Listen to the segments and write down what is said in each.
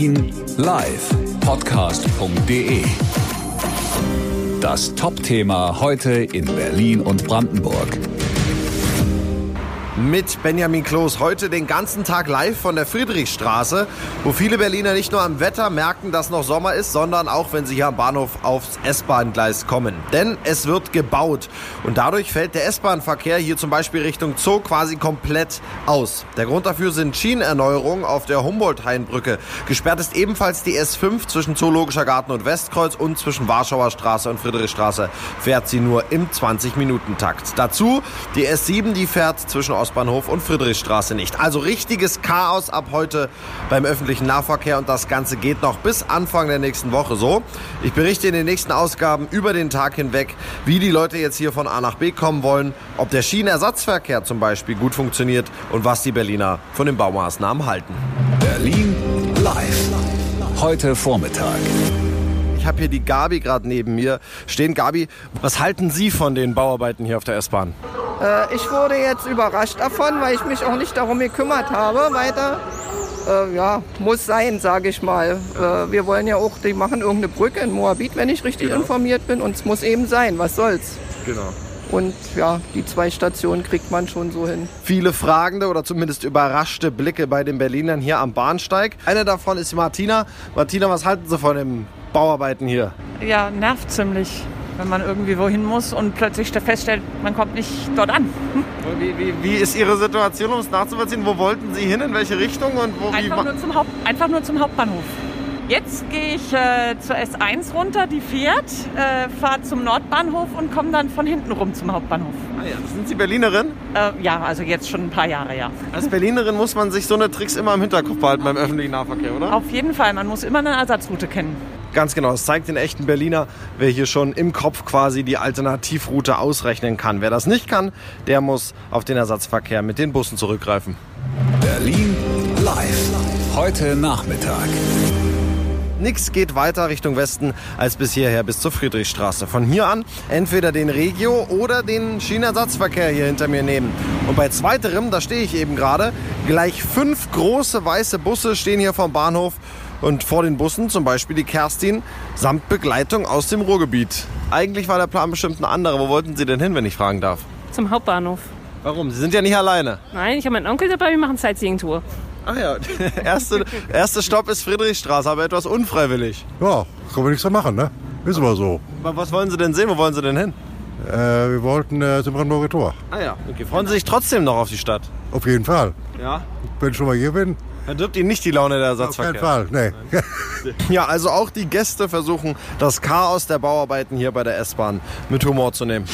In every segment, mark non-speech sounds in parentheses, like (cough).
Berlin live Podcast.de. Das Top-Thema heute in Berlin und Brandenburg mit Benjamin Kloß. Heute den ganzen Tag live von der Friedrichstraße, wo viele Berliner nicht nur am Wetter merken, dass noch Sommer ist, sondern auch, wenn sie hier am Bahnhof aufs S-Bahn-Gleis kommen. Denn es wird gebaut und dadurch fällt der S-Bahn-Verkehr hier zum Beispiel Richtung Zoo quasi komplett aus. Der Grund dafür sind Schienenerneuerungen auf der Humboldt-Hainbrücke. Gesperrt ist ebenfalls die S5 zwischen Zoologischer Garten und Westkreuz und zwischen Warschauer Straße und Friedrichstraße fährt sie nur im 20-Minuten-Takt. Dazu die S7, die fährt zwischen Ost Ostbahnhof und Friedrichstraße nicht. Also richtiges Chaos ab heute beim öffentlichen Nahverkehr und das Ganze geht noch bis Anfang der nächsten Woche so. Ich berichte in den nächsten Ausgaben über den Tag hinweg, wie die Leute jetzt hier von A nach B kommen wollen, ob der Schienenersatzverkehr zum Beispiel gut funktioniert und was die Berliner von den Baumaßnahmen halten. Berlin live. Heute Vormittag. Ich habe hier die Gabi gerade neben mir stehen. Gabi, was halten Sie von den Bauarbeiten hier auf der S-Bahn? Äh, ich wurde jetzt überrascht davon, weil ich mich auch nicht darum gekümmert habe weiter. Äh, ja, muss sein, sage ich mal. Äh, wir wollen ja auch, die machen irgendeine Brücke in Moabit, wenn ich richtig genau. informiert bin. Und es muss eben sein, was soll's. Genau. Und ja, die zwei Stationen kriegt man schon so hin. Viele fragende oder zumindest überraschte Blicke bei den Berlinern hier am Bahnsteig. Eine davon ist Martina. Martina, was halten Sie von den Bauarbeiten hier? Ja, nervt ziemlich wenn man irgendwie wohin muss und plötzlich feststellt, man kommt nicht dort an. Wie, wie, wie ist Ihre Situation, um es nachzuvollziehen? Wo wollten Sie hin, in welche Richtung? Und wo, einfach, nur zum Haupt, einfach nur zum Hauptbahnhof. Jetzt gehe ich äh, zur S1 runter, die fährt, äh, fahre zum Nordbahnhof und komme dann von hinten rum zum Hauptbahnhof. Ah ja. Sind Sie Berlinerin? Äh, ja, also jetzt schon ein paar Jahre, ja. Als Berlinerin muss man sich so eine Tricks immer im Hinterkopf behalten beim öffentlichen Nahverkehr, oder? Auf jeden Fall, man muss immer eine Ersatzroute kennen. Ganz genau, es zeigt den echten Berliner, wer hier schon im Kopf quasi die Alternativroute ausrechnen kann. Wer das nicht kann, der muss auf den Ersatzverkehr mit den Bussen zurückgreifen. Berlin live. Heute Nachmittag. Nix geht weiter Richtung Westen als bis hierher, bis zur Friedrichstraße. Von hier an entweder den Regio oder den Schienenersatzverkehr hier hinter mir nehmen. Und bei zweiterem, da stehe ich eben gerade, gleich fünf große weiße Busse stehen hier vom Bahnhof und vor den Bussen zum Beispiel die Kerstin samt Begleitung aus dem Ruhrgebiet. Eigentlich war der Plan bestimmt ein anderer. Wo wollten Sie denn hin, wenn ich fragen darf? Zum Hauptbahnhof. Warum? Sie sind ja nicht alleine. Nein, ich habe meinen Onkel dabei, wir machen Sightseeing-Tour. Ach ja, (laughs) erste, erste Stopp ist Friedrichstraße, aber etwas unfreiwillig. Ja, kann man nichts da machen, ne? Ist aber so. Was wollen Sie denn sehen? Wo wollen Sie denn hin? Äh, wir wollten äh, zum Brandenburger Tor. Ah ja, okay. Freuen Sie sich trotzdem noch auf die Stadt? Auf jeden Fall. Ja? Wenn ich schon mal hier bin. Dann dirbt Ihnen nicht die Laune der Ersatzverkehr. Auf keinen Fall, nee. (laughs) ja, also auch die Gäste versuchen, das Chaos der Bauarbeiten hier bei der S-Bahn mit Humor zu nehmen.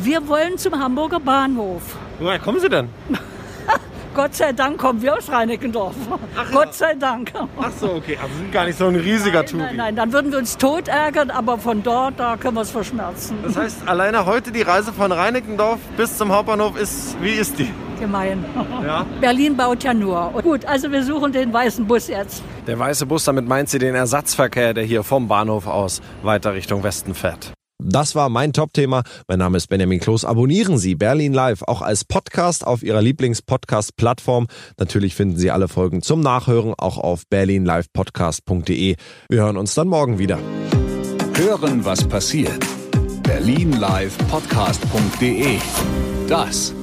Wir wollen zum Hamburger Bahnhof. Woher kommen Sie denn? (laughs) Gott sei Dank kommen wir aus Reinickendorf. Ach, Gott sei Dank. Ach so, okay. Also sind gar nicht so ein riesiger nein, Touri. Nein, nein, dann würden wir uns tot ärgern, aber von dort, da können wir es verschmerzen. Das heißt, alleine heute die Reise von Reinickendorf bis zum Hauptbahnhof ist, wie ist die? Gemein. Ja? Berlin baut ja nur. Gut, also wir suchen den weißen Bus jetzt. Der weiße Bus, damit meint sie den Ersatzverkehr, der hier vom Bahnhof aus weiter Richtung Westen fährt. Das war mein Top-Thema. Mein Name ist Benjamin Kloß. Abonnieren Sie Berlin Live auch als Podcast auf Ihrer Lieblings-Podcast-Plattform. Natürlich finden Sie alle Folgen zum Nachhören auch auf berlinlivepodcast.de. Wir hören uns dann morgen wieder. Hören, was passiert. Berlinlivepodcast.de. Das